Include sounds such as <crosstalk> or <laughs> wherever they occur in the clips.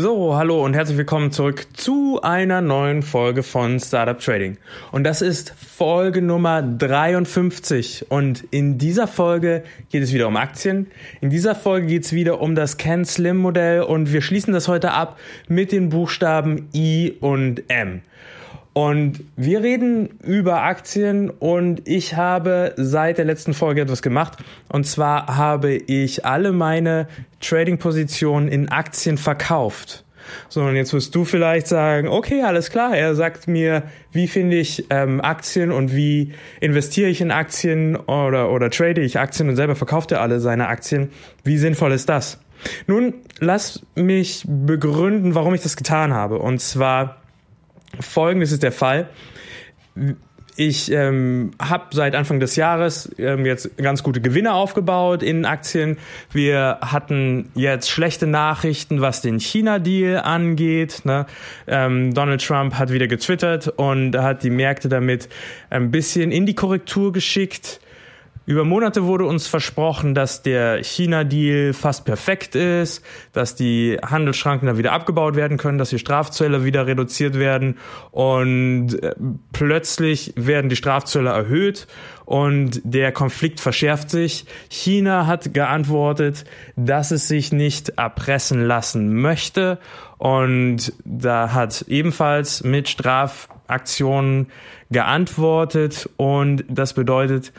So, hallo und herzlich willkommen zurück zu einer neuen Folge von Startup Trading. Und das ist Folge Nummer 53. Und in dieser Folge geht es wieder um Aktien. In dieser Folge geht es wieder um das Ken Slim Modell und wir schließen das heute ab mit den Buchstaben I und M. Und wir reden über Aktien und ich habe seit der letzten Folge etwas gemacht. Und zwar habe ich alle meine Trading-Positionen in Aktien verkauft. So, und jetzt wirst du vielleicht sagen, okay, alles klar, er sagt mir, wie finde ich ähm, Aktien und wie investiere ich in Aktien oder, oder trade ich Aktien und selber verkauft er alle seine Aktien. Wie sinnvoll ist das? Nun, lass mich begründen, warum ich das getan habe. Und zwar Folgendes ist der Fall. Ich ähm, habe seit Anfang des Jahres ähm, jetzt ganz gute Gewinne aufgebaut in Aktien. Wir hatten jetzt schlechte Nachrichten, was den China-Deal angeht. Ne? Ähm, Donald Trump hat wieder getwittert und hat die Märkte damit ein bisschen in die Korrektur geschickt. Über Monate wurde uns versprochen, dass der China-Deal fast perfekt ist, dass die Handelsschranken da wieder abgebaut werden können, dass die Strafzölle wieder reduziert werden und äh, plötzlich werden die Strafzölle erhöht und der Konflikt verschärft sich. China hat geantwortet, dass es sich nicht erpressen lassen möchte und da hat ebenfalls mit Strafaktionen geantwortet und das bedeutet,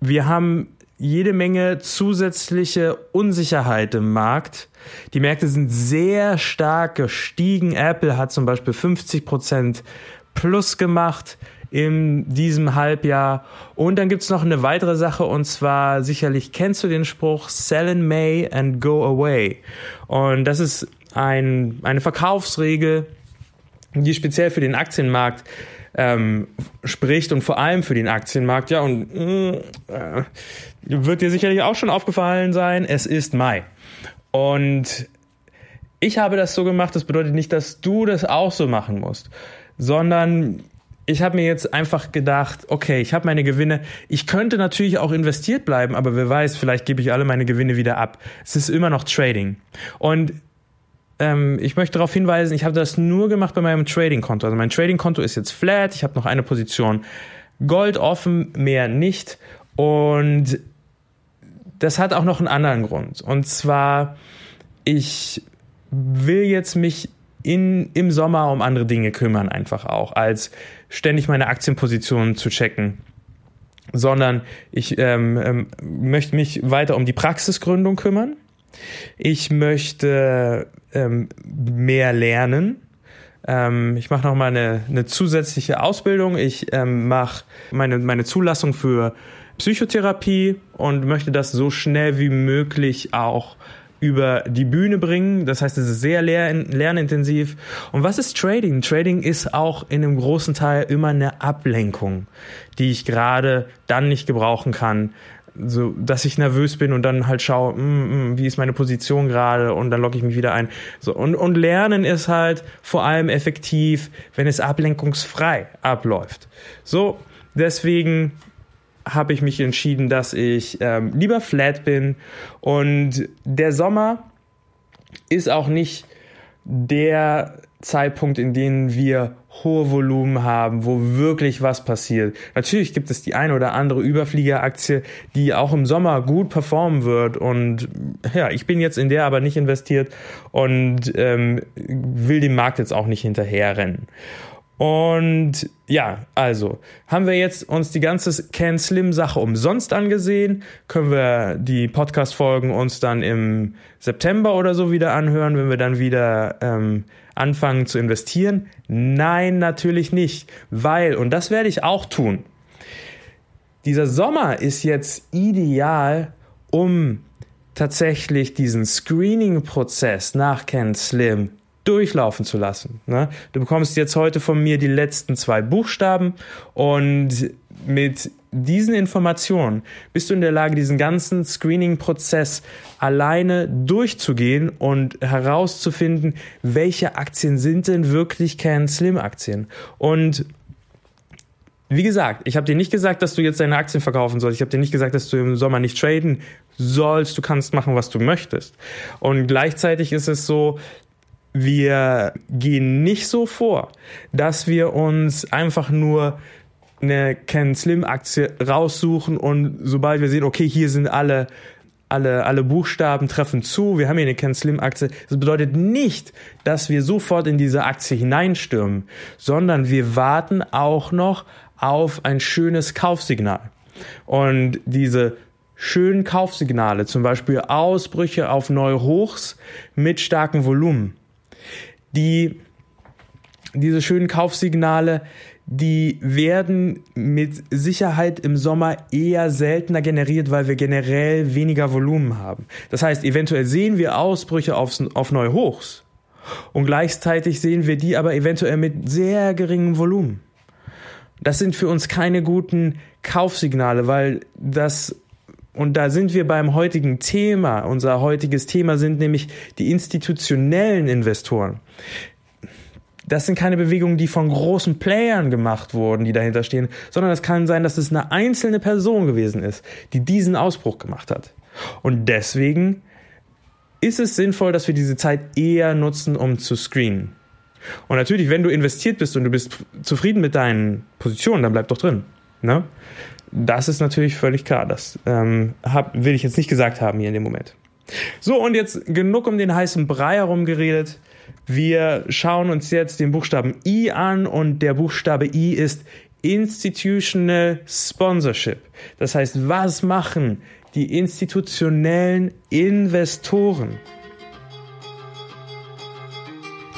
wir haben jede Menge zusätzliche Unsicherheit im Markt. Die Märkte sind sehr stark gestiegen. Apple hat zum Beispiel 50 Prozent plus gemacht in diesem Halbjahr. Und dann gibt's noch eine weitere Sache und zwar sicherlich kennst du den Spruch Sell in May and go away. Und das ist ein, eine Verkaufsregel, die speziell für den Aktienmarkt ähm, spricht und vor allem für den Aktienmarkt. Ja, und äh, wird dir sicherlich auch schon aufgefallen sein, es ist Mai. Und ich habe das so gemacht, das bedeutet nicht, dass du das auch so machen musst, sondern ich habe mir jetzt einfach gedacht, okay, ich habe meine Gewinne. Ich könnte natürlich auch investiert bleiben, aber wer weiß, vielleicht gebe ich alle meine Gewinne wieder ab. Es ist immer noch Trading. Und ähm, ich möchte darauf hinweisen, ich habe das nur gemacht bei meinem Trading-Konto. Also mein Trading-Konto ist jetzt flat, ich habe noch eine Position Gold offen, mehr nicht. Und das hat auch noch einen anderen Grund. Und zwar, ich will jetzt mich in, im Sommer um andere Dinge kümmern, einfach auch, als ständig meine Aktienpositionen zu checken. Sondern ich ähm, ähm, möchte mich weiter um die Praxisgründung kümmern. Ich möchte ähm, mehr lernen. Ähm, ich mache nochmal eine, eine zusätzliche Ausbildung. Ich ähm, mache meine, meine Zulassung für Psychotherapie und möchte das so schnell wie möglich auch über die Bühne bringen. Das heißt, es ist sehr lernintensiv. Und was ist Trading? Trading ist auch in einem großen Teil immer eine Ablenkung, die ich gerade dann nicht gebrauchen kann, so, dass ich nervös bin und dann halt schaue, mm, mm, wie ist meine Position gerade und dann logge ich mich wieder ein. So, und, und Lernen ist halt vor allem effektiv, wenn es ablenkungsfrei abläuft. So, deswegen habe ich mich entschieden, dass ich ähm, lieber flat bin und der Sommer ist auch nicht der Zeitpunkt, in dem wir hohe Volumen haben, wo wirklich was passiert. Natürlich gibt es die eine oder andere Überfliegeraktie, die auch im Sommer gut performen wird und ja, ich bin jetzt in der aber nicht investiert und ähm, will dem Markt jetzt auch nicht hinterherrennen. Und ja, also haben wir jetzt uns die ganze Can Slim Sache umsonst angesehen, können wir die Podcast Folgen uns dann im September oder so wieder anhören, wenn wir dann wieder ähm, anfangen zu investieren? Nein, natürlich nicht, weil und das werde ich auch tun. Dieser Sommer ist jetzt ideal, um tatsächlich diesen Screening-Prozess nach Can Slim durchlaufen zu lassen. Ne? Du bekommst jetzt heute von mir die letzten zwei Buchstaben und mit diesen Informationen bist du in der Lage, diesen ganzen Screening-Prozess alleine durchzugehen und herauszufinden, welche Aktien sind denn wirklich Can Slim Aktien. Und wie gesagt, ich habe dir nicht gesagt, dass du jetzt deine Aktien verkaufen sollst. Ich habe dir nicht gesagt, dass du im Sommer nicht traden sollst. Du kannst machen, was du möchtest. Und gleichzeitig ist es so, wir gehen nicht so vor, dass wir uns einfach nur eine Ken Slim Aktie raussuchen und sobald wir sehen, okay, hier sind alle alle, alle Buchstaben treffen zu, wir haben hier eine Ken Slim Aktie. Das bedeutet nicht, dass wir sofort in diese Aktie hineinstürmen, sondern wir warten auch noch auf ein schönes Kaufsignal. Und diese schönen Kaufsignale, zum Beispiel Ausbrüche auf neue Hochs mit starkem Volumen, die, diese schönen Kaufsignale, die werden mit Sicherheit im Sommer eher seltener generiert, weil wir generell weniger Volumen haben. Das heißt, eventuell sehen wir Ausbrüche auf, auf neue Hochs und gleichzeitig sehen wir die aber eventuell mit sehr geringem Volumen. Das sind für uns keine guten Kaufsignale, weil das und da sind wir beim heutigen Thema. Unser heutiges Thema sind nämlich die institutionellen Investoren das sind keine Bewegungen, die von großen Playern gemacht wurden, die dahinter stehen, sondern es kann sein, dass es eine einzelne Person gewesen ist, die diesen Ausbruch gemacht hat. Und deswegen ist es sinnvoll, dass wir diese Zeit eher nutzen, um zu screenen. Und natürlich, wenn du investiert bist und du bist zufrieden mit deinen Positionen, dann bleib doch drin. Ne? Das ist natürlich völlig klar. Das ähm, hab, will ich jetzt nicht gesagt haben hier in dem Moment. So, und jetzt genug um den heißen Brei herum geredet. Wir schauen uns jetzt den Buchstaben I an und der Buchstabe I ist Institutional Sponsorship. Das heißt, was machen die institutionellen Investoren?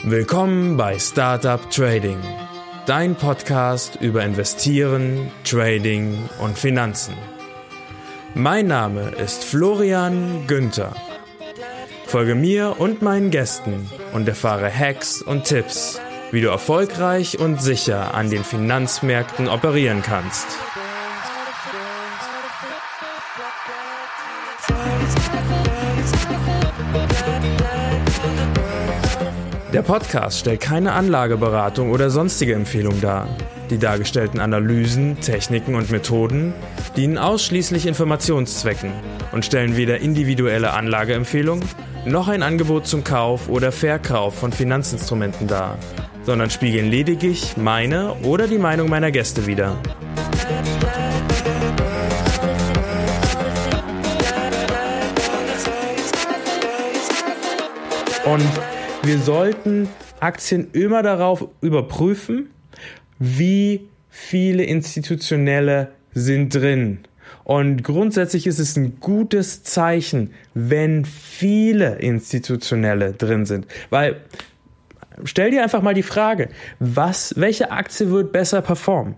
Willkommen bei Startup Trading, dein Podcast über Investieren, Trading und Finanzen. Mein Name ist Florian Günther. Folge mir und meinen Gästen und erfahre Hacks und Tipps, wie du erfolgreich und sicher an den Finanzmärkten operieren kannst. Der Podcast stellt keine Anlageberatung oder sonstige Empfehlung dar. Die dargestellten Analysen, Techniken und Methoden dienen ausschließlich Informationszwecken und stellen weder individuelle Anlageempfehlungen noch ein Angebot zum Kauf oder Verkauf von Finanzinstrumenten dar, sondern spiegeln lediglich meine oder die Meinung meiner Gäste wider. Und wir sollten Aktien immer darauf überprüfen, wie viele institutionelle sind drin. Und grundsätzlich ist es ein gutes Zeichen, wenn viele institutionelle drin sind. Weil, stell dir einfach mal die Frage, was, welche Aktie wird besser performen?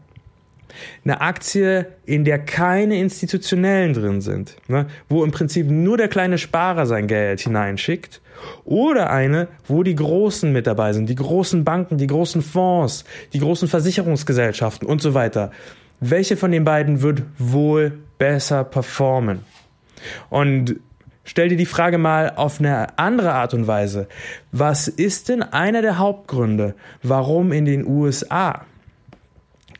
Eine Aktie, in der keine institutionellen drin sind, ne, wo im Prinzip nur der kleine Sparer sein Geld hineinschickt, oder eine, wo die Großen mit dabei sind, die großen Banken, die großen Fonds, die großen Versicherungsgesellschaften und so weiter. Welche von den beiden wird wohl besser performen? Und stell dir die Frage mal auf eine andere Art und Weise. Was ist denn einer der Hauptgründe, warum in den USA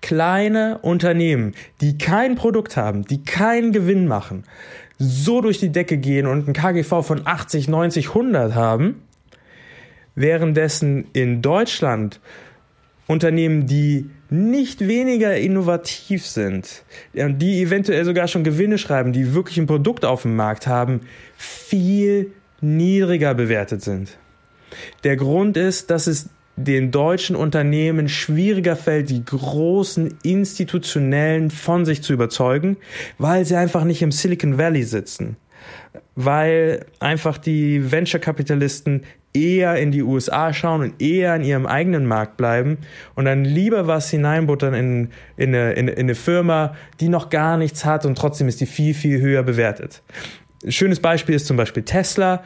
kleine Unternehmen, die kein Produkt haben, die keinen Gewinn machen, so durch die Decke gehen und ein KGV von 80, 90, 100 haben, währenddessen in Deutschland Unternehmen, die nicht weniger innovativ sind, die eventuell sogar schon Gewinne schreiben, die wirklich ein Produkt auf dem Markt haben, viel niedriger bewertet sind. Der Grund ist, dass es den deutschen Unternehmen schwieriger fällt, die großen institutionellen von sich zu überzeugen, weil sie einfach nicht im Silicon Valley sitzen. Weil einfach die Venture-Kapitalisten eher in die USA schauen und eher in ihrem eigenen Markt bleiben und dann lieber was hineinbuttern in, in, eine, in, in eine Firma, die noch gar nichts hat und trotzdem ist die viel, viel höher bewertet. Ein schönes Beispiel ist zum Beispiel Tesla,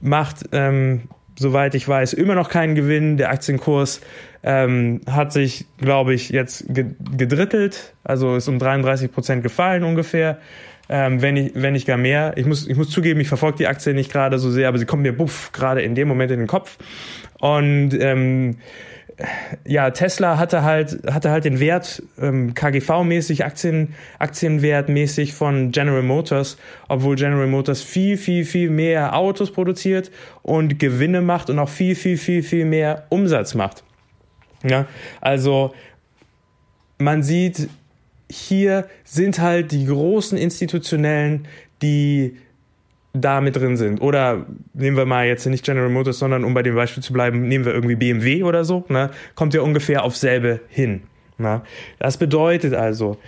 macht, ähm, soweit ich weiß, immer noch keinen Gewinn. Der Aktienkurs ähm, hat sich, glaube ich, jetzt gedrittelt, also ist um 33 Prozent gefallen ungefähr ähm, wenn, ich, wenn nicht gar mehr. Ich muss, ich muss zugeben, ich verfolge die Aktie nicht gerade so sehr, aber sie kommt mir buff gerade in dem Moment in den Kopf. Und ähm, ja, Tesla hatte halt, hatte halt den Wert ähm, KGV-mäßig, Aktien, Aktienwert-mäßig von General Motors, obwohl General Motors viel, viel, viel mehr Autos produziert und Gewinne macht und auch viel, viel, viel, viel mehr Umsatz macht. Ja, also man sieht, hier sind halt die großen institutionellen, die da mit drin sind. Oder nehmen wir mal jetzt nicht General Motors, sondern um bei dem Beispiel zu bleiben, nehmen wir irgendwie BMW oder so, ne? kommt ja ungefähr auf selbe hin. Ne? Das bedeutet also,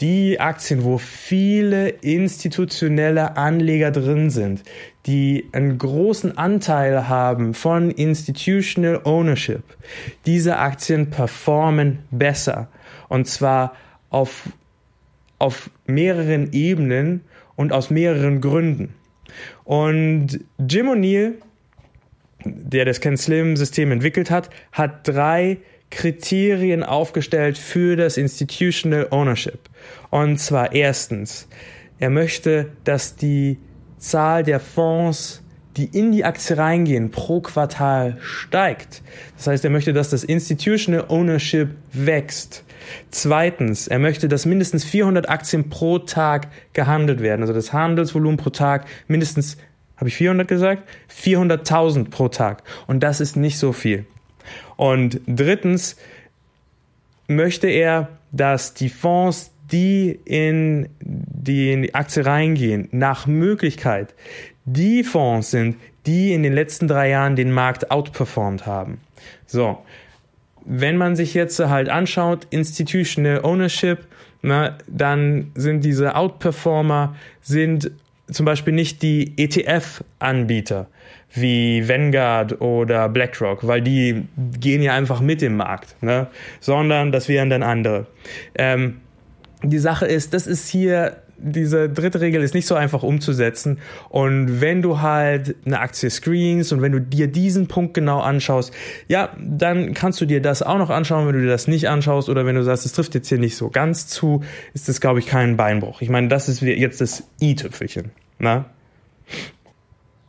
die Aktien, wo viele institutionelle Anleger drin sind, die einen großen Anteil haben von Institutional Ownership, diese Aktien performen besser. Und zwar auf, auf mehreren Ebenen und aus mehreren Gründen. Und Jim O'Neill, der das Ken Slim System entwickelt hat, hat drei Kriterien aufgestellt für das Institutional Ownership. Und zwar erstens, er möchte, dass die Zahl der Fonds, die in die Aktie reingehen, pro Quartal steigt. Das heißt, er möchte, dass das Institutional Ownership wächst. Zweitens, er möchte, dass mindestens 400 Aktien pro Tag gehandelt werden. Also das Handelsvolumen pro Tag mindestens, habe ich 400 gesagt? 400.000 pro Tag. Und das ist nicht so viel. Und drittens möchte er, dass die Fonds, die in die, in die Aktie reingehen, nach Möglichkeit die Fonds sind, die in den letzten drei Jahren den Markt outperformed haben. So, wenn man sich jetzt halt anschaut, Institutional Ownership, na, dann sind diese Outperformer sind zum Beispiel nicht die ETF-Anbieter wie Vanguard oder BlackRock, weil die gehen ja einfach mit im Markt, ne? sondern das wären dann andere. Ähm, die Sache ist, das ist hier diese dritte Regel ist nicht so einfach umzusetzen. Und wenn du halt eine Aktie screens und wenn du dir diesen Punkt genau anschaust, ja, dann kannst du dir das auch noch anschauen. Wenn du dir das nicht anschaust oder wenn du sagst, es trifft jetzt hier nicht so ganz zu, ist das, glaube ich, kein Beinbruch. Ich meine, das ist jetzt das i-Tüpfelchen. Na?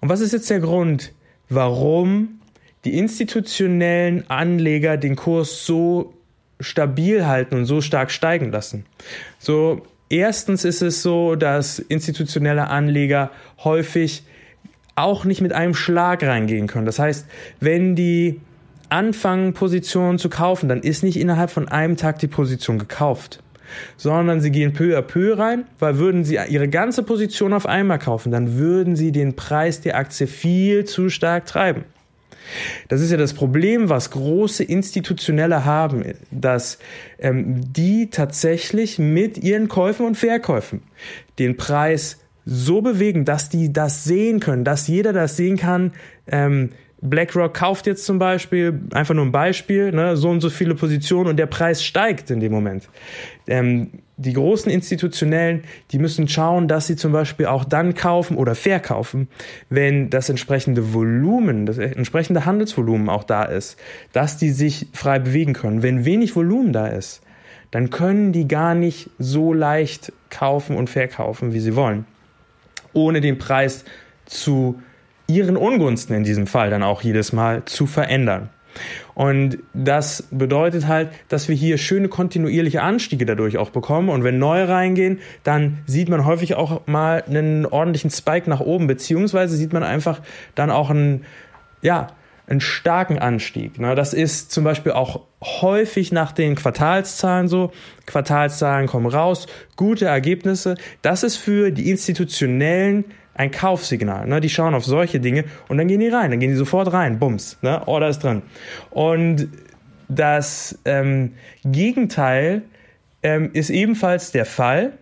Und was ist jetzt der Grund, warum die institutionellen Anleger den Kurs so stabil halten und so stark steigen lassen? So, Erstens ist es so, dass institutionelle Anleger häufig auch nicht mit einem Schlag reingehen können. Das heißt, wenn die anfangen, Positionen zu kaufen, dann ist nicht innerhalb von einem Tag die Position gekauft, sondern sie gehen peu à peu rein, weil würden sie ihre ganze Position auf einmal kaufen, dann würden sie den Preis der Aktie viel zu stark treiben. Das ist ja das Problem, was große Institutionelle haben, dass ähm, die tatsächlich mit ihren Käufen und Verkäufen den Preis so bewegen, dass die das sehen können, dass jeder das sehen kann. Ähm, BlackRock kauft jetzt zum Beispiel, einfach nur ein Beispiel, ne, so und so viele Positionen und der Preis steigt in dem Moment. Ähm, die großen Institutionellen, die müssen schauen, dass sie zum Beispiel auch dann kaufen oder verkaufen, wenn das entsprechende Volumen, das entsprechende Handelsvolumen auch da ist, dass die sich frei bewegen können. Wenn wenig Volumen da ist, dann können die gar nicht so leicht kaufen und verkaufen, wie sie wollen, ohne den Preis zu ihren Ungunsten in diesem Fall dann auch jedes Mal zu verändern. Und das bedeutet halt, dass wir hier schöne kontinuierliche Anstiege dadurch auch bekommen. Und wenn neue reingehen, dann sieht man häufig auch mal einen ordentlichen Spike nach oben, beziehungsweise sieht man einfach dann auch einen, ja, einen starken Anstieg. Das ist zum Beispiel auch häufig nach den Quartalszahlen so. Quartalszahlen kommen raus, gute Ergebnisse. Das ist für die institutionellen ein Kaufsignal. Ne? Die schauen auf solche Dinge und dann gehen die rein, dann gehen die sofort rein, bums, ne? Order ist drin. Und das ähm, Gegenteil ähm, ist ebenfalls der Fall.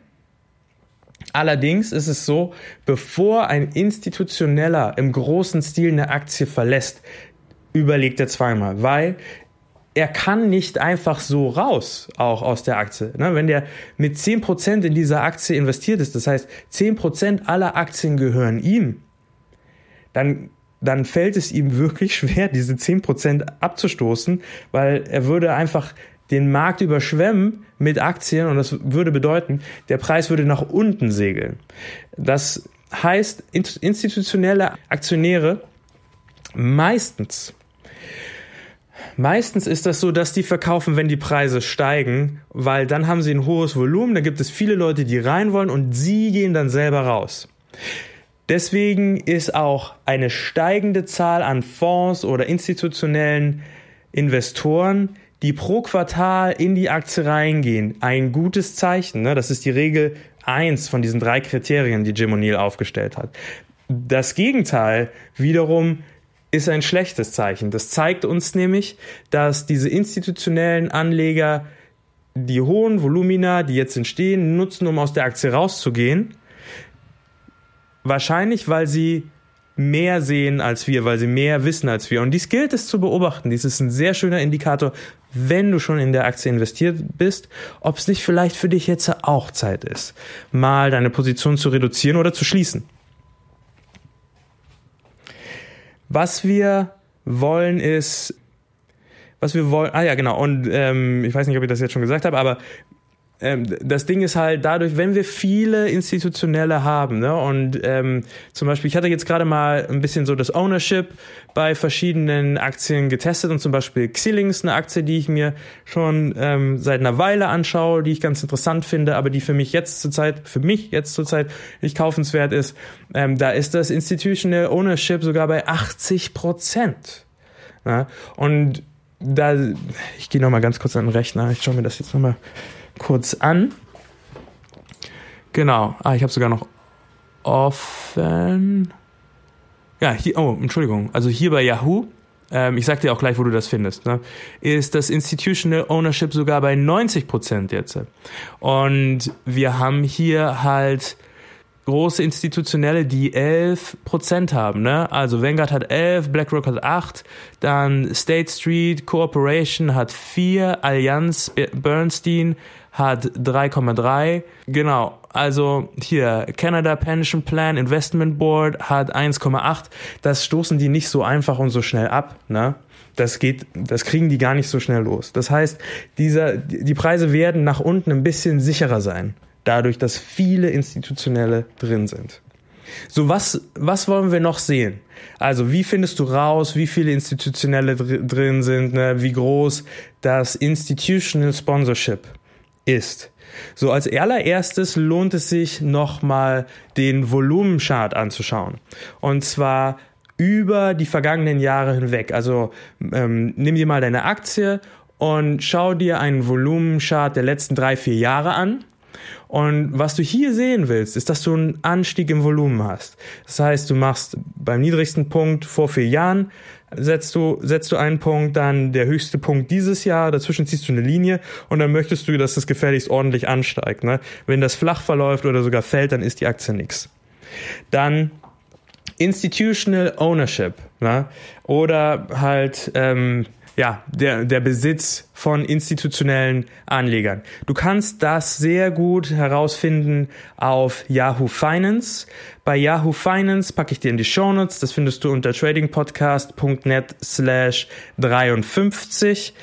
Allerdings ist es so, bevor ein Institutioneller im großen Stil eine Aktie verlässt, überlegt er zweimal, weil er kann nicht einfach so raus, auch aus der Aktie. Ne? Wenn der mit 10% in dieser Aktie investiert ist, das heißt 10% aller Aktien gehören ihm, dann, dann fällt es ihm wirklich schwer, diese 10% abzustoßen, weil er würde einfach den Markt überschwemmen mit Aktien und das würde bedeuten, der Preis würde nach unten segeln. Das heißt, institutionelle Aktionäre meistens Meistens ist das so, dass die verkaufen, wenn die Preise steigen, weil dann haben sie ein hohes Volumen, da gibt es viele Leute, die rein wollen und sie gehen dann selber raus. Deswegen ist auch eine steigende Zahl an Fonds oder institutionellen Investoren, die pro Quartal in die Aktie reingehen, ein gutes Zeichen. Ne? Das ist die Regel eins von diesen drei Kriterien, die Jim O'Neill aufgestellt hat. Das Gegenteil wiederum ist ein schlechtes Zeichen. Das zeigt uns nämlich, dass diese institutionellen Anleger die hohen Volumina, die jetzt entstehen, nutzen, um aus der Aktie rauszugehen. Wahrscheinlich, weil sie mehr sehen als wir, weil sie mehr wissen als wir. Und dies gilt es zu beobachten. Dies ist ein sehr schöner Indikator, wenn du schon in der Aktie investiert bist, ob es nicht vielleicht für dich jetzt auch Zeit ist, mal deine Position zu reduzieren oder zu schließen. Was wir wollen ist, was wir wollen, ah ja genau, und ähm, ich weiß nicht, ob ich das jetzt schon gesagt habe, aber ähm, das Ding ist halt dadurch, wenn wir viele institutionelle haben, ne, und ähm, zum Beispiel, ich hatte jetzt gerade mal ein bisschen so das Ownership bei verschiedenen Aktien getestet und zum Beispiel Xilinx, eine Aktie, die ich mir schon ähm, seit einer Weile anschaue, die ich ganz interessant finde, aber die für mich jetzt zurzeit, für mich jetzt zurzeit nicht kaufenswert ist, ähm, da ist das Institutional Ownership sogar bei 80 Prozent. Ja, und da, ich gehe nochmal ganz kurz an den Rechner, ich schaue mir das jetzt nochmal kurz an. Genau. Ah, ich habe sogar noch offen. Ja, hier, oh, Entschuldigung. Also hier bei Yahoo, ähm, ich sag dir auch gleich, wo du das findest, ne, ist das Institutional Ownership sogar bei 90 Prozent jetzt. Und wir haben hier halt große Institutionelle, die 11 Prozent haben. Ne? Also Vanguard hat 11, BlackRock hat 8, dann State Street Corporation hat 4, Allianz Bernstein hat 3,3. Genau, also hier Canada Pension Plan Investment Board hat 1,8. Das stoßen die nicht so einfach und so schnell ab, ne? Das geht, das kriegen die gar nicht so schnell los. Das heißt, dieser, die Preise werden nach unten ein bisschen sicherer sein, dadurch, dass viele institutionelle drin sind. So, was, was wollen wir noch sehen? Also, wie findest du raus, wie viele institutionelle drin sind, ne? wie groß das Institutional Sponsorship ist. So als allererstes lohnt es sich nochmal den Volumenchart anzuschauen. Und zwar über die vergangenen Jahre hinweg. Also ähm, nimm dir mal deine Aktie und schau dir einen Volumenchart der letzten drei, vier Jahre an. Und was du hier sehen willst, ist, dass du einen Anstieg im Volumen hast. Das heißt, du machst beim niedrigsten Punkt vor vier Jahren setzt du, setzt du einen Punkt, dann der höchste Punkt dieses Jahr, dazwischen ziehst du eine Linie und dann möchtest du, dass das gefährlichst ordentlich ansteigt. Ne? Wenn das flach verläuft oder sogar fällt, dann ist die Aktie nix. Dann Institutional Ownership ne? oder halt ähm, ja, der, der Besitz von institutionellen Anlegern. Du kannst das sehr gut herausfinden auf Yahoo Finance. Bei Yahoo Finance packe ich dir in die Shownotes. Das findest du unter tradingpodcast.net slash 53.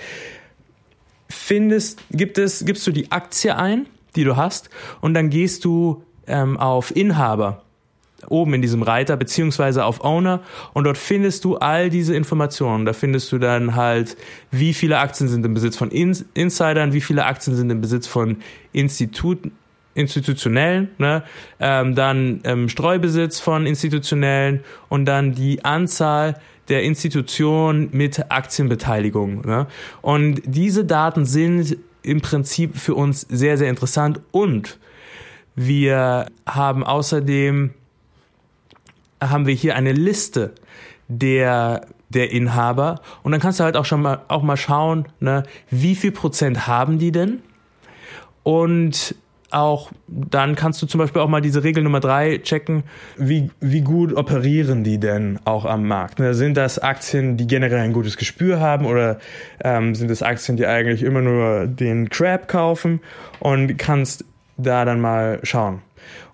Findest, gibt es, gibst du die Aktie ein, die du hast, und dann gehst du ähm, auf Inhaber oben in diesem Reiter, beziehungsweise auf Owner und dort findest du all diese Informationen. Da findest du dann halt, wie viele Aktien sind im Besitz von In Insidern, wie viele Aktien sind im Besitz von Instituten, institutionellen, ne? ähm, dann ähm, Streubesitz von institutionellen und dann die Anzahl der Institutionen mit Aktienbeteiligung. Ne? Und diese Daten sind im Prinzip für uns sehr, sehr interessant und wir haben außerdem haben wir hier eine Liste der der Inhaber und dann kannst du halt auch schon mal auch mal schauen, ne, wie viel Prozent haben die denn? Und auch dann kannst du zum Beispiel auch mal diese Regel Nummer drei checken, wie, wie gut operieren die denn auch am Markt? Ne? Sind das Aktien, die generell ein gutes Gespür haben oder ähm, sind das Aktien, die eigentlich immer nur den Crap kaufen und kannst da dann mal schauen.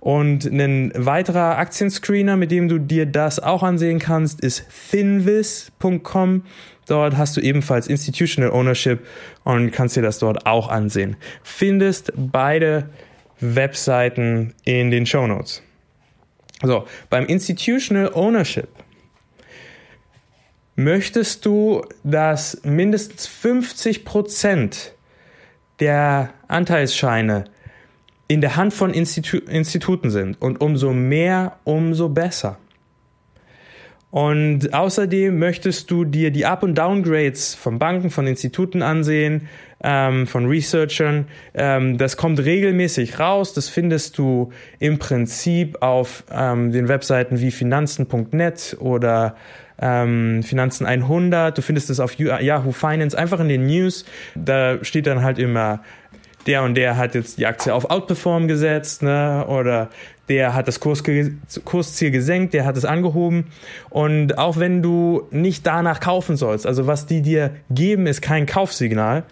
Und ein weiterer Aktienscreener, mit dem du dir das auch ansehen kannst, ist finvis.com. Dort hast du ebenfalls Institutional Ownership und kannst dir das dort auch ansehen. Findest beide Webseiten in den Show Notes. So, beim Institutional Ownership möchtest du, dass mindestens 50 Prozent der Anteilsscheine in der Hand von Institu Instituten sind. Und umso mehr, umso besser. Und außerdem möchtest du dir die Up- und Downgrades von Banken, von Instituten ansehen, ähm, von Researchern. Ähm, das kommt regelmäßig raus. Das findest du im Prinzip auf ähm, den Webseiten wie finanzen.net oder ähm, Finanzen 100. Du findest es auf Yahoo Finance, einfach in den News. Da steht dann halt immer der und der hat jetzt die Aktie auf Outperform gesetzt, ne? Oder der hat das Kurs, Kursziel gesenkt, der hat es angehoben. Und auch wenn du nicht danach kaufen sollst, also was die dir geben, ist kein Kaufsignal,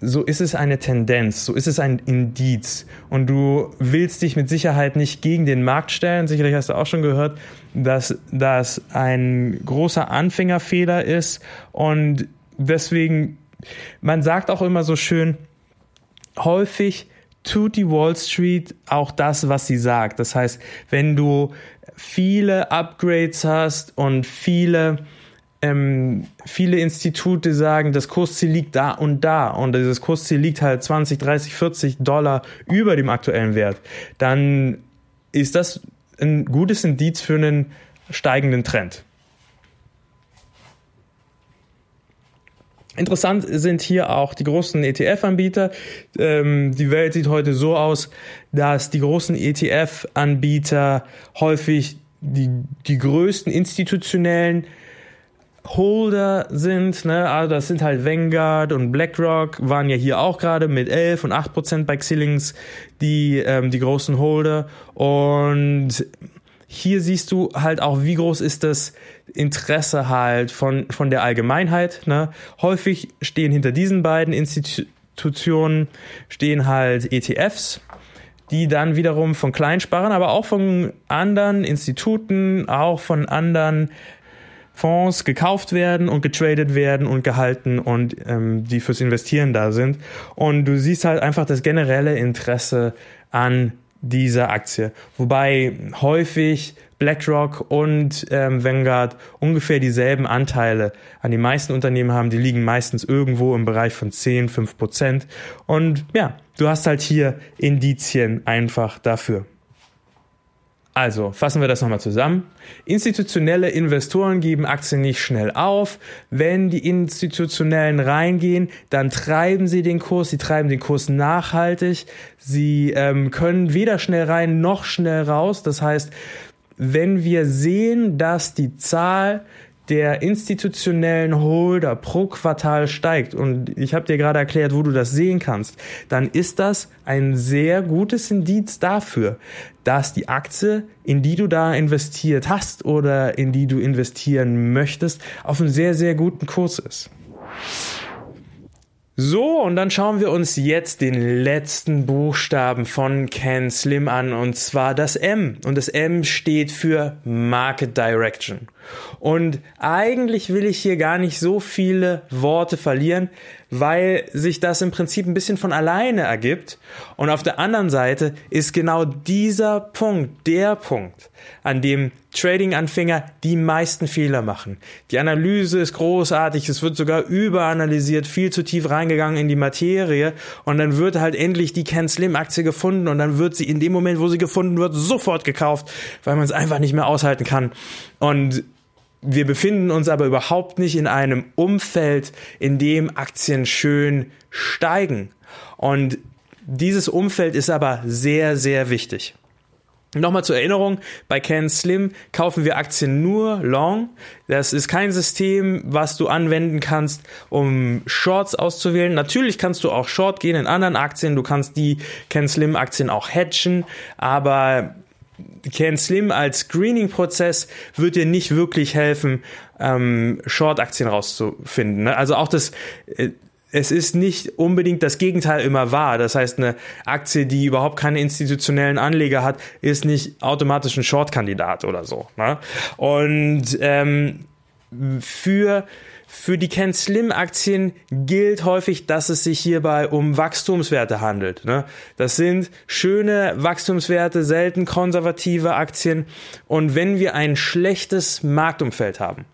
so ist es eine Tendenz, so ist es ein Indiz. Und du willst dich mit Sicherheit nicht gegen den Markt stellen. Sicherlich hast du auch schon gehört, dass das ein großer Anfängerfehler ist. Und deswegen, man sagt auch immer so schön, häufig tut die Wall Street auch das, was sie sagt. Das heißt, wenn du viele Upgrades hast und viele ähm, viele Institute sagen, das Kursziel liegt da und da und dieses Kursziel liegt halt 20, 30, 40 Dollar über dem aktuellen Wert, dann ist das ein gutes Indiz für einen steigenden Trend. Interessant sind hier auch die großen ETF-Anbieter. Ähm, die Welt sieht heute so aus, dass die großen ETF-Anbieter häufig die, die größten institutionellen Holder sind, ne, also das sind halt Vanguard und BlackRock, waren ja hier auch gerade mit 11 und 8 Prozent bei Xillings die, ähm, die großen Holder und hier siehst du halt auch, wie groß ist das Interesse halt von, von der Allgemeinheit. Ne? Häufig stehen hinter diesen beiden Institutionen stehen halt ETFs, die dann wiederum von Kleinsparern, aber auch von anderen Instituten, auch von anderen Fonds gekauft werden und getradet werden und gehalten und ähm, die fürs Investieren da sind. Und du siehst halt einfach das generelle Interesse an dieser Aktie. Wobei häufig BlackRock und ähm, Vanguard ungefähr dieselben Anteile an die meisten Unternehmen haben. Die liegen meistens irgendwo im Bereich von 10, 5 Prozent. Und ja, du hast halt hier Indizien einfach dafür. Also, fassen wir das nochmal zusammen. Institutionelle Investoren geben Aktien nicht schnell auf. Wenn die Institutionellen reingehen, dann treiben sie den Kurs, sie treiben den Kurs nachhaltig. Sie ähm, können weder schnell rein noch schnell raus. Das heißt, wenn wir sehen, dass die Zahl der institutionellen Holder pro Quartal steigt und ich habe dir gerade erklärt, wo du das sehen kannst, dann ist das ein sehr gutes Indiz dafür, dass die Aktie, in die du da investiert hast oder in die du investieren möchtest, auf einem sehr, sehr guten Kurs ist. So, und dann schauen wir uns jetzt den letzten Buchstaben von Ken Slim an, und zwar das M. Und das M steht für Market Direction. Und eigentlich will ich hier gar nicht so viele Worte verlieren, weil sich das im Prinzip ein bisschen von alleine ergibt. Und auf der anderen Seite ist genau dieser Punkt der Punkt, an dem Trading-Anfänger die meisten Fehler machen. Die Analyse ist großartig, es wird sogar überanalysiert, viel zu tief reingegangen in die Materie und dann wird halt endlich die Ken Slim Aktie gefunden und dann wird sie in dem Moment, wo sie gefunden wird, sofort gekauft, weil man es einfach nicht mehr aushalten kann. Und wir befinden uns aber überhaupt nicht in einem Umfeld, in dem Aktien schön steigen. Und dieses Umfeld ist aber sehr, sehr wichtig. Nochmal zur Erinnerung, bei Can Slim kaufen wir Aktien nur long. Das ist kein System, was du anwenden kannst, um Shorts auszuwählen. Natürlich kannst du auch Short gehen in anderen Aktien. Du kannst die Can Slim Aktien auch hatchen, aber Can Slim als Screening-Prozess wird dir nicht wirklich helfen, ähm, Short-Aktien rauszufinden. Ne? Also auch das, äh, es ist nicht unbedingt das Gegenteil immer wahr. Das heißt, eine Aktie, die überhaupt keine institutionellen Anleger hat, ist nicht automatisch ein Short-Kandidat oder so. Ne? Und ähm, für für die Ken Slim Aktien gilt häufig, dass es sich hierbei um Wachstumswerte handelt. Ne? Das sind schöne Wachstumswerte, selten konservative Aktien. Und wenn wir ein schlechtes Marktumfeld haben,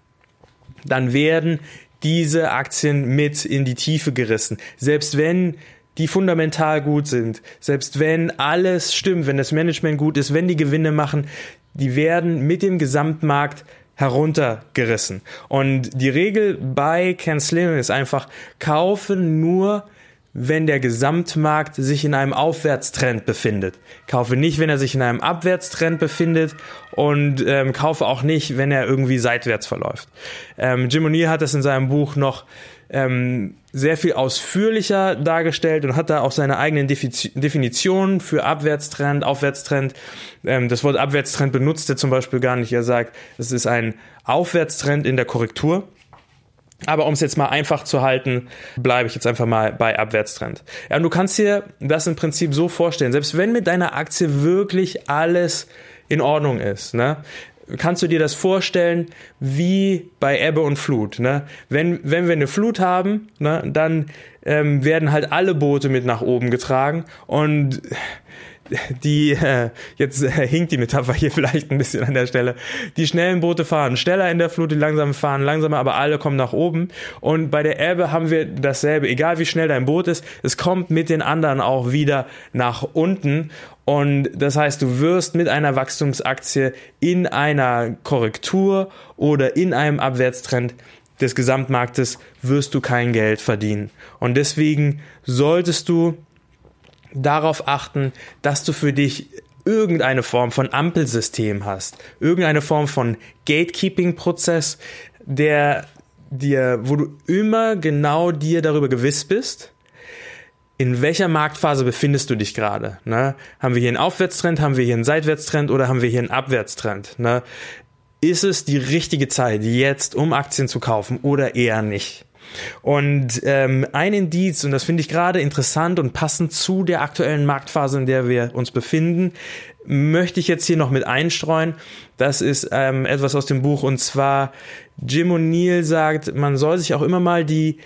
dann werden diese Aktien mit in die Tiefe gerissen. Selbst wenn die fundamental gut sind, selbst wenn alles stimmt, wenn das Management gut ist, wenn die Gewinne machen, die werden mit dem Gesamtmarkt heruntergerissen. Und die Regel bei Slim ist einfach, kaufen nur wenn der Gesamtmarkt sich in einem Aufwärtstrend befindet. Kaufe nicht, wenn er sich in einem Abwärtstrend befindet und ähm, kaufe auch nicht, wenn er irgendwie seitwärts verläuft. Ähm, Jim O'Neill hat das in seinem Buch noch ähm, sehr viel ausführlicher dargestellt und hat da auch seine eigenen Definitionen für Abwärtstrend, Aufwärtstrend. Ähm, das Wort Abwärtstrend benutzt er zum Beispiel gar nicht. Er sagt, es ist ein Aufwärtstrend in der Korrektur. Aber um es jetzt mal einfach zu halten, bleibe ich jetzt einfach mal bei Abwärtstrend. Ja, und du kannst dir das im Prinzip so vorstellen, selbst wenn mit deiner Aktie wirklich alles in Ordnung ist, ne? Kannst du dir das vorstellen wie bei Ebbe und Flut? Ne? Wenn, wenn wir eine Flut haben, ne, dann ähm, werden halt alle Boote mit nach oben getragen und die, äh, jetzt äh, hinkt die Metapher hier <laughs> vielleicht ein bisschen an der Stelle, die schnellen Boote fahren schneller in der Flut, die langsamen fahren langsamer, aber alle kommen nach oben. Und bei der Ebbe haben wir dasselbe, egal wie schnell dein Boot ist, es kommt mit den anderen auch wieder nach unten. Und das heißt, du wirst mit einer Wachstumsaktie in einer Korrektur oder in einem Abwärtstrend des Gesamtmarktes wirst du kein Geld verdienen. Und deswegen solltest du darauf achten, dass du für dich irgendeine Form von Ampelsystem hast, irgendeine Form von Gatekeeping-Prozess, der dir, wo du immer genau dir darüber gewiss bist, in welcher Marktphase befindest du dich gerade? Ne? Haben wir hier einen Aufwärtstrend, haben wir hier einen Seitwärtstrend oder haben wir hier einen Abwärtstrend? Ne? Ist es die richtige Zeit, jetzt um Aktien zu kaufen oder eher nicht? Und ähm, ein Indiz, und das finde ich gerade interessant und passend zu der aktuellen Marktphase, in der wir uns befinden, möchte ich jetzt hier noch mit einstreuen. Das ist ähm, etwas aus dem Buch und zwar Jim O'Neill sagt, man soll sich auch immer mal die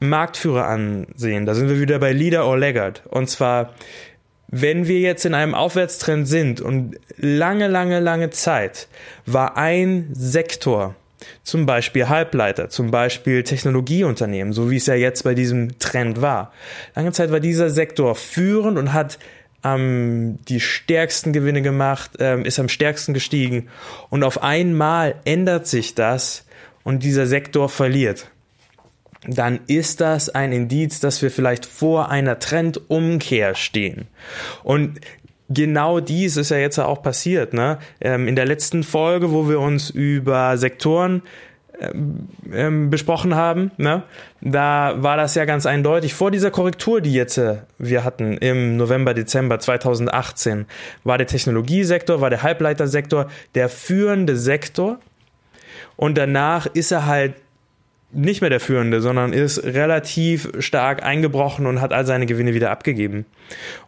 Marktführer ansehen. Da sind wir wieder bei Leader or Laggard. Und zwar, wenn wir jetzt in einem Aufwärtstrend sind und lange, lange, lange Zeit war ein Sektor zum Beispiel Halbleiter, zum Beispiel Technologieunternehmen, so wie es ja jetzt bei diesem Trend war. Lange Zeit war dieser Sektor führend und hat ähm, die stärksten Gewinne gemacht, ähm, ist am stärksten gestiegen. Und auf einmal ändert sich das und dieser Sektor verliert. Dann ist das ein Indiz, dass wir vielleicht vor einer Trendumkehr stehen. Und genau dies ist ja jetzt auch passiert. Ne? Ähm, in der letzten Folge, wo wir uns über Sektoren ähm, ähm, besprochen haben, ne? da war das ja ganz eindeutig. Vor dieser Korrektur, die jetzt äh, wir hatten im November, Dezember 2018, war der Technologiesektor, war der Halbleitersektor der führende Sektor. Und danach ist er halt nicht mehr der führende, sondern ist relativ stark eingebrochen und hat all seine Gewinne wieder abgegeben.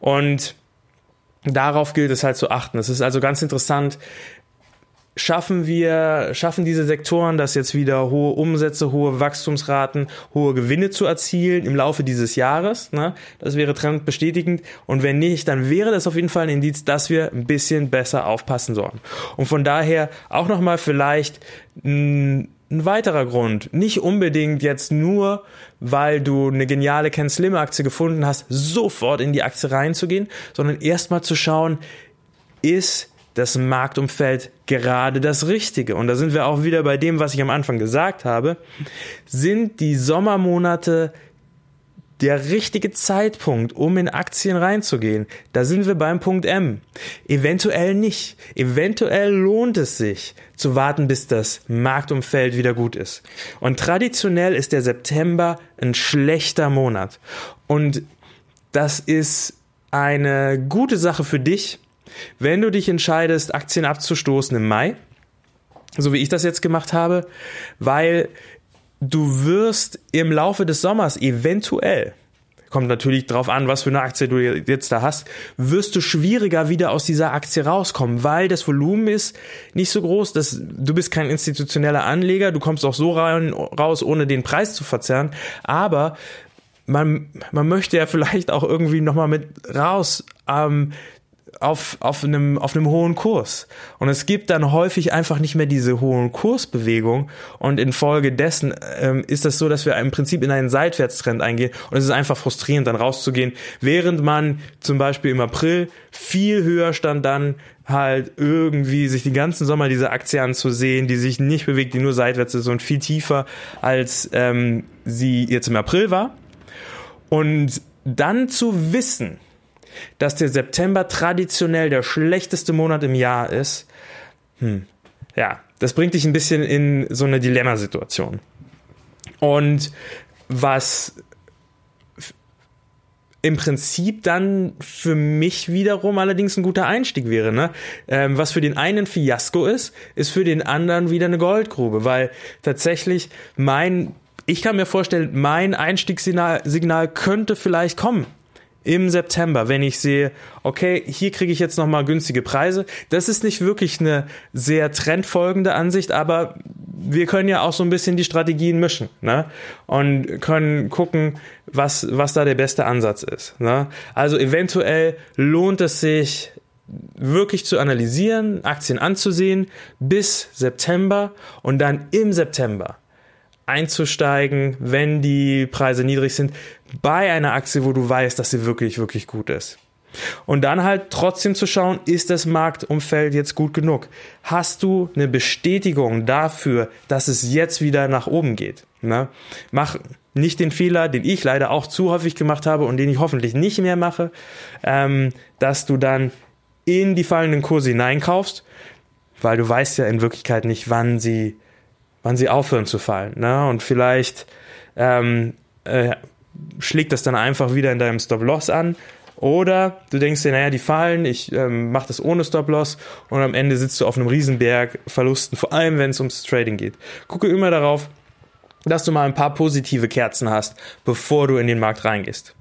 Und darauf gilt es halt zu achten. Es ist also ganz interessant, schaffen wir, schaffen diese Sektoren das jetzt wieder hohe Umsätze, hohe Wachstumsraten, hohe Gewinne zu erzielen im Laufe dieses Jahres. Ne? Das wäre trendbestätigend. Und wenn nicht, dann wäre das auf jeden Fall ein Indiz, dass wir ein bisschen besser aufpassen sollen. Und von daher auch nochmal vielleicht mh, ein weiterer Grund, nicht unbedingt jetzt nur, weil du eine geniale Ken Slim Aktie gefunden hast, sofort in die Aktie reinzugehen, sondern erstmal zu schauen, ist das Marktumfeld gerade das Richtige? Und da sind wir auch wieder bei dem, was ich am Anfang gesagt habe. Sind die Sommermonate der richtige Zeitpunkt, um in Aktien reinzugehen. Da sind wir beim Punkt M. Eventuell nicht. Eventuell lohnt es sich zu warten, bis das Marktumfeld wieder gut ist. Und traditionell ist der September ein schlechter Monat. Und das ist eine gute Sache für dich, wenn du dich entscheidest, Aktien abzustoßen im Mai, so wie ich das jetzt gemacht habe, weil du wirst im Laufe des Sommers eventuell kommt natürlich drauf an, was für eine Aktie du jetzt da hast, wirst du schwieriger wieder aus dieser Aktie rauskommen, weil das Volumen ist nicht so groß, dass du bist kein institutioneller Anleger, du kommst auch so rein, raus, ohne den Preis zu verzerren, aber man, man möchte ja <laughs> vielleicht auch irgendwie nochmal mit raus, ähm, auf, auf, einem, auf einem hohen Kurs. Und es gibt dann häufig einfach nicht mehr diese hohen Kursbewegung. Und infolgedessen ähm, ist das so, dass wir im Prinzip in einen Seitwärtstrend eingehen. Und es ist einfach frustrierend, dann rauszugehen, während man zum Beispiel im April viel höher stand dann halt irgendwie sich die ganzen Sommer diese Aktie anzusehen, die sich nicht bewegt, die nur seitwärts ist und viel tiefer als ähm, sie jetzt im April war. Und dann zu wissen, dass der September traditionell der schlechteste Monat im Jahr ist, hm, ja, das bringt dich ein bisschen in so eine Dilemmasituation. Und was im Prinzip dann für mich wiederum allerdings ein guter Einstieg wäre. Ne? Ähm, was für den einen Fiasko ist, ist für den anderen wieder eine Goldgrube, weil tatsächlich mein, ich kann mir vorstellen, mein Einstiegssignal Signal könnte vielleicht kommen im September, wenn ich sehe, okay, hier kriege ich jetzt nochmal günstige Preise. Das ist nicht wirklich eine sehr trendfolgende Ansicht, aber wir können ja auch so ein bisschen die Strategien mischen ne? und können gucken, was, was da der beste Ansatz ist. Ne? Also eventuell lohnt es sich, wirklich zu analysieren, Aktien anzusehen bis September und dann im September einzusteigen, wenn die Preise niedrig sind, bei einer Aktie, wo du weißt, dass sie wirklich, wirklich gut ist. Und dann halt trotzdem zu schauen, ist das Marktumfeld jetzt gut genug? Hast du eine Bestätigung dafür, dass es jetzt wieder nach oben geht? Ne? Mach nicht den Fehler, den ich leider auch zu häufig gemacht habe und den ich hoffentlich nicht mehr mache, ähm, dass du dann in die fallenden Kurse hineinkaufst, weil du weißt ja in Wirklichkeit nicht, wann sie wann sie aufhören zu fallen. Ne? Und vielleicht ähm, äh, schlägt das dann einfach wieder in deinem Stop-Loss an. Oder du denkst dir, naja, die fallen, ich ähm, mache das ohne Stop-Loss und am Ende sitzt du auf einem Riesenberg Verlusten, vor allem wenn es ums Trading geht. Gucke immer darauf, dass du mal ein paar positive Kerzen hast, bevor du in den Markt reingehst.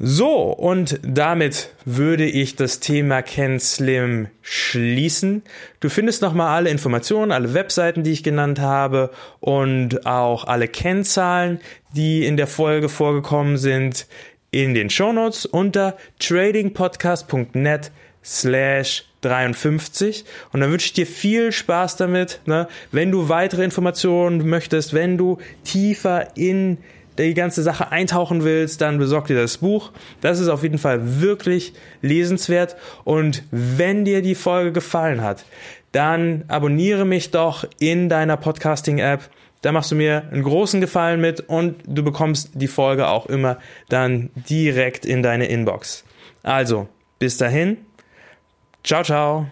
So, und damit würde ich das Thema CanSlim schließen. Du findest nochmal alle Informationen, alle Webseiten, die ich genannt habe und auch alle Kennzahlen, die in der Folge vorgekommen sind, in den Shownotes unter tradingpodcast.net slash 53 und dann wünsche ich dir viel Spaß damit, ne? wenn du weitere Informationen möchtest, wenn du tiefer in die ganze Sache eintauchen willst, dann besorg dir das Buch. Das ist auf jeden Fall wirklich lesenswert. Und wenn dir die Folge gefallen hat, dann abonniere mich doch in deiner Podcasting-App. Da machst du mir einen großen Gefallen mit und du bekommst die Folge auch immer dann direkt in deine Inbox. Also, bis dahin. Ciao, ciao.